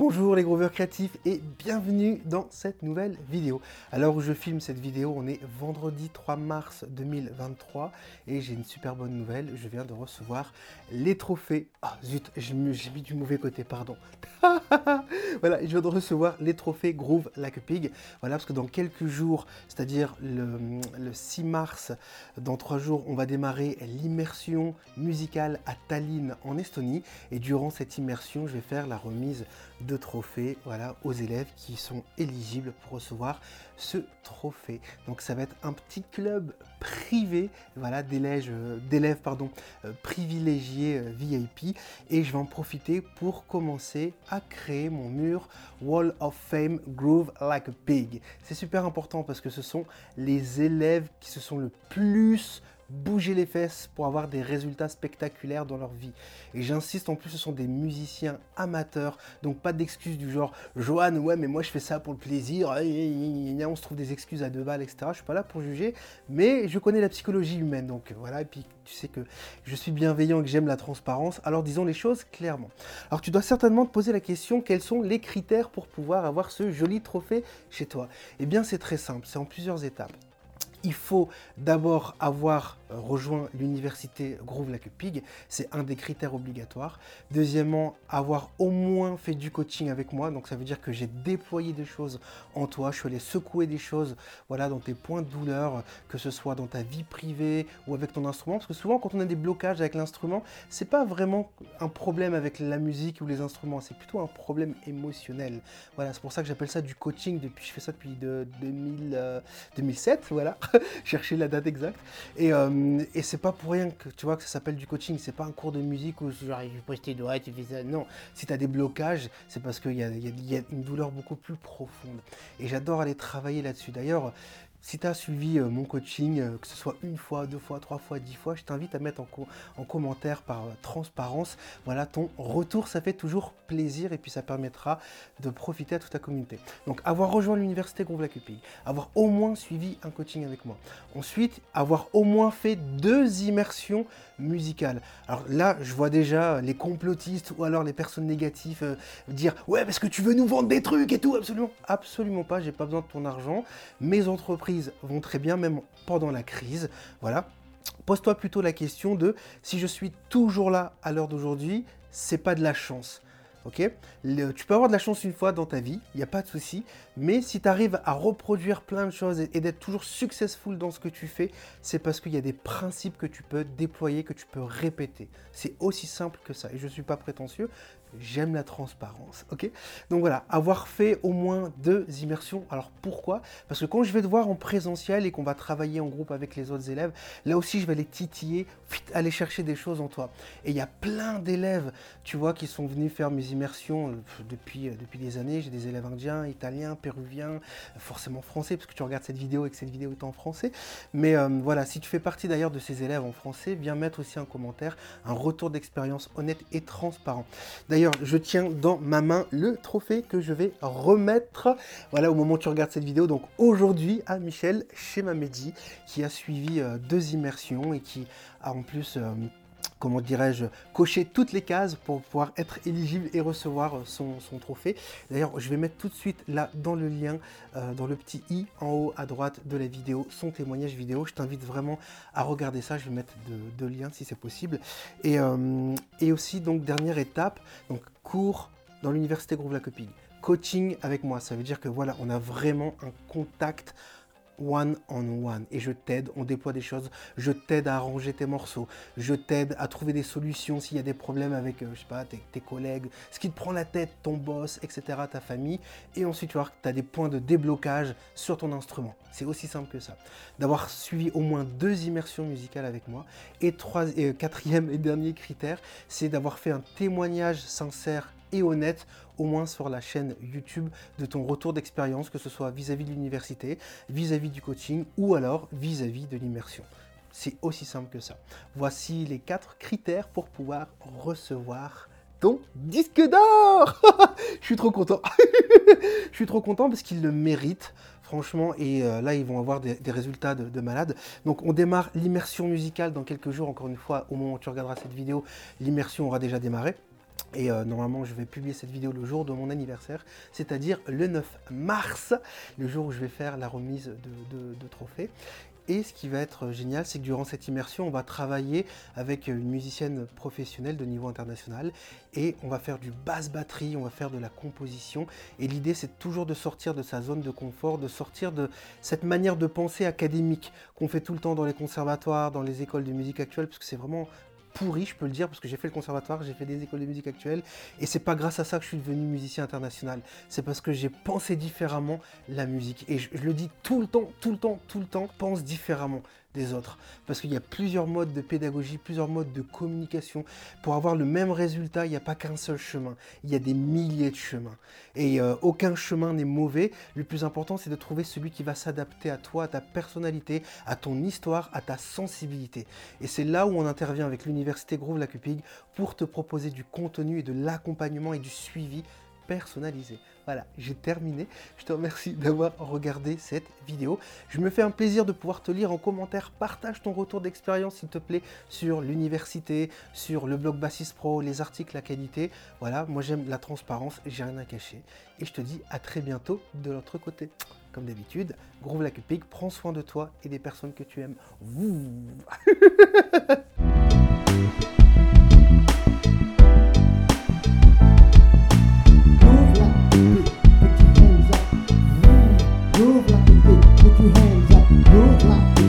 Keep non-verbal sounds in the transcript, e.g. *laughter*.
Bonjour les groveurs créatifs et bienvenue dans cette nouvelle vidéo. Alors je filme cette vidéo, on est vendredi 3 mars 2023 et j'ai une super bonne nouvelle, je viens de recevoir les trophées. Ah zut, j'ai mis du mauvais côté, pardon. *laughs* voilà, je viens de recevoir les trophées Groove Like. Voilà, parce que dans quelques jours, c'est-à-dire le, le 6 mars, dans trois jours, on va démarrer l'immersion musicale à Tallinn en Estonie et durant cette immersion, je vais faire la remise trophées voilà, aux élèves qui sont éligibles pour recevoir ce trophée. Donc ça va être un petit club privé voilà, d'élèves, d'élèves pardon, euh, privilégiés euh, VIP et je vais en profiter pour commencer à créer mon mur Wall of Fame Groove Like a Pig. C'est super important parce que ce sont les élèves qui se sont le plus bouger les fesses pour avoir des résultats spectaculaires dans leur vie. Et j'insiste, en plus, ce sont des musiciens amateurs, donc pas d'excuses du genre Johan, ouais, mais moi je fais ça pour le plaisir, on se trouve des excuses à deux balles, etc. Je suis pas là pour juger, mais je connais la psychologie humaine, donc voilà, et puis tu sais que je suis bienveillant et que j'aime la transparence, alors disons les choses clairement. Alors tu dois certainement te poser la question quels sont les critères pour pouvoir avoir ce joli trophée chez toi? Eh bien, c'est très simple, c'est en plusieurs étapes il faut d'abord avoir euh, rejoint l'université Groove Like Pig, c'est un des critères obligatoires. Deuxièmement, avoir au moins fait du coaching avec moi, donc ça veut dire que j'ai déployé des choses en toi, je suis allé secouer des choses voilà, dans tes points de douleur, que ce soit dans ta vie privée ou avec ton instrument, parce que souvent quand on a des blocages avec l'instrument, c'est pas vraiment un problème avec la musique ou les instruments, c'est plutôt un problème émotionnel. Voilà, c'est pour ça que j'appelle ça du coaching, depuis, je fais ça depuis de, 2000, 2007, voilà. *laughs* *laughs* chercher la date exacte. Et, euh, et c'est pas pour rien que tu vois que ça s'appelle du coaching. C'est pas un cours de musique où genre tu poses tes doigts, tu fais ça. Non, si tu as des blocages, c'est parce qu'il y, y, a une douleur beaucoup plus profonde. Et j'adore aller travailler là-dessus. D'ailleurs, si tu as suivi euh, mon coaching, euh, que ce soit une fois, deux fois, trois fois, dix fois, je t'invite à mettre en, commentaire par euh, transparence, voilà, ton retour, ça fait toujours plaisir et puis ça permettra de profiter à toute ta communauté. Donc avoir rejoint l'université Groove Like avoir au moins suivi un coaching avec moi. Ensuite, avoir au moins fait deux immersions musicales. Alors là, je vois déjà les complotistes ou alors les personnes négatives dire « Ouais, parce que tu veux nous vendre des trucs et tout !» Absolument, absolument pas, j'ai pas besoin de ton argent. Mes entreprises vont très bien, même pendant la crise. Voilà. Pose-toi plutôt la question de si je suis toujours là à l'heure d'aujourd'hui, c'est pas de la chance. Ok? Tu peux avoir de la chance une fois dans ta vie, il n'y a pas de souci, mais si tu arrives à reproduire plein de choses et, d'être toujours successful dans ce que tu fais, c'est parce qu'il y a des principes que tu peux déployer, que tu peux répéter. C'est aussi simple que ça. Et je suis pas prétentieux, j'aime la transparence. Ok? Donc voilà, avoir fait au moins deux immersions. Alors pourquoi? Parce que quand je vais te voir en présentiel et qu'on va travailler en groupe avec les autres élèves, là aussi je vais les titiller, aller chercher des choses en toi. Et il y a plein d'élèves, tu vois, qui sont venus faire mes immersions euh, depuis, euh, depuis des années. J'ai des élèves indiens, italiens, péruviens, forcément français, parce que tu regardes cette vidéo et que cette vidéo est en français. Mais euh, voilà, si tu fais partie d'ailleurs de ces élèves en français, viens mettre aussi un commentaire, un retour d'expérience honnête et transparent. D'ailleurs, je tiens dans ma main le trophée que je vais remettre, voilà, au moment où tu regardes cette vidéo. Donc aujourd'hui, à Michel chez Mamedi, qui a suivi deux immersions et qui a en plus comment dirais-je, cocher toutes les cases pour pouvoir être éligible et recevoir euh, son, trophée. D'ailleurs, je vais mettre tout de suite là dans le lien, euh, dans le petit i en haut à droite de la vidéo, son témoignage vidéo. Je t'invite vraiment à regarder ça. Je vais mettre deux, liens si c'est possible. Et, euh, et, aussi, donc, dernière étape, donc cours dans l'université Groove La Copie. Coaching avec moi, ça veut dire que voilà, on a vraiment un contact one on one et je t'aide, on déploie des choses, je t'aide à arranger tes morceaux, je t'aide à trouver des solutions s'il y a des problèmes avec, euh, je sais pas, tes, collègues, ce qui te prend la tête, ton boss, etc., ta famille, et ensuite tu vois que tu as des points de déblocage sur ton instrument. C'est aussi simple que ça. D'avoir suivi au moins deux immersions musicales avec moi. Et, trois, et quatrième et dernier critère, c'est d'avoir fait un témoignage sincère honnête, au moins sur la chaîne YouTube, de ton retour d'expérience, que ce soit vis-à-vis de l'université, vis-à-vis du coaching ou alors vis-à-vis de l'immersion. C'est aussi simple que ça. Voici les quatre critères pour pouvoir recevoir ton disque d'or *laughs* Je suis trop content *laughs* Je suis trop content parce qu'il le mérite franchement, et euh, là, ils vont avoir des, résultats de malade. Donc, on démarre l'immersion musicale dans quelques jours. Encore une fois, au moment où tu regarderas cette vidéo, l'immersion aura déjà démarré. Et euh, normalement, je vais publier cette vidéo le jour de mon anniversaire, c'est-à-dire le 9 mars, le jour où je vais faire la remise de, de trophées. Et ce qui va être génial, c'est que durant cette immersion, on va travailler avec une musicienne professionnelle de niveau international et on va faire du basse batterie, on va faire de la composition. Et l'idée, c'est toujours de sortir de sa zone de confort, de sortir de cette manière de penser académique qu'on fait tout le temps dans les conservatoires, dans les écoles de musique actuelle, parce que c'est vraiment pourri, je peux le dire, parce que j'ai fait le conservatoire, j'ai fait des écoles de musique actuelles, et c'est pas grâce à ça que je suis devenu musicien international. C'est parce que j'ai pensé différemment la musique. Et je, je, le dis tout le temps, tout le temps, tout le temps, pense différemment des autres. Parce qu'il y a plusieurs modes de pédagogie, plusieurs modes de communication. Pour avoir le même résultat, il n'y a pas qu'un seul chemin. Il y a des milliers de chemins. Et euh, aucun chemin n'est mauvais. Le plus important, c'est de trouver celui qui va s'adapter à toi, à ta personnalité, à ton histoire, à ta sensibilité. Et c'est là où on intervient avec l'Université Groove Lacupig pour te proposer du contenu et de l'accompagnement et du suivi personnalisé. Voilà, j'ai terminé. Je te remercie d'avoir regardé cette vidéo. Je me fais un plaisir de pouvoir te lire en commentaire. Partage ton retour d'expérience, s'il te plaît, sur l'université, sur le blog Bassist Pro, les articles, la qualité. Voilà, moi j'aime la transparence, j'ai rien à cacher. Et je te dis à très bientôt de l'autre côté. Comme d'habitude, Groove la Cupig, prends soin de toi et des personnes que tu aimes. Move *laughs* like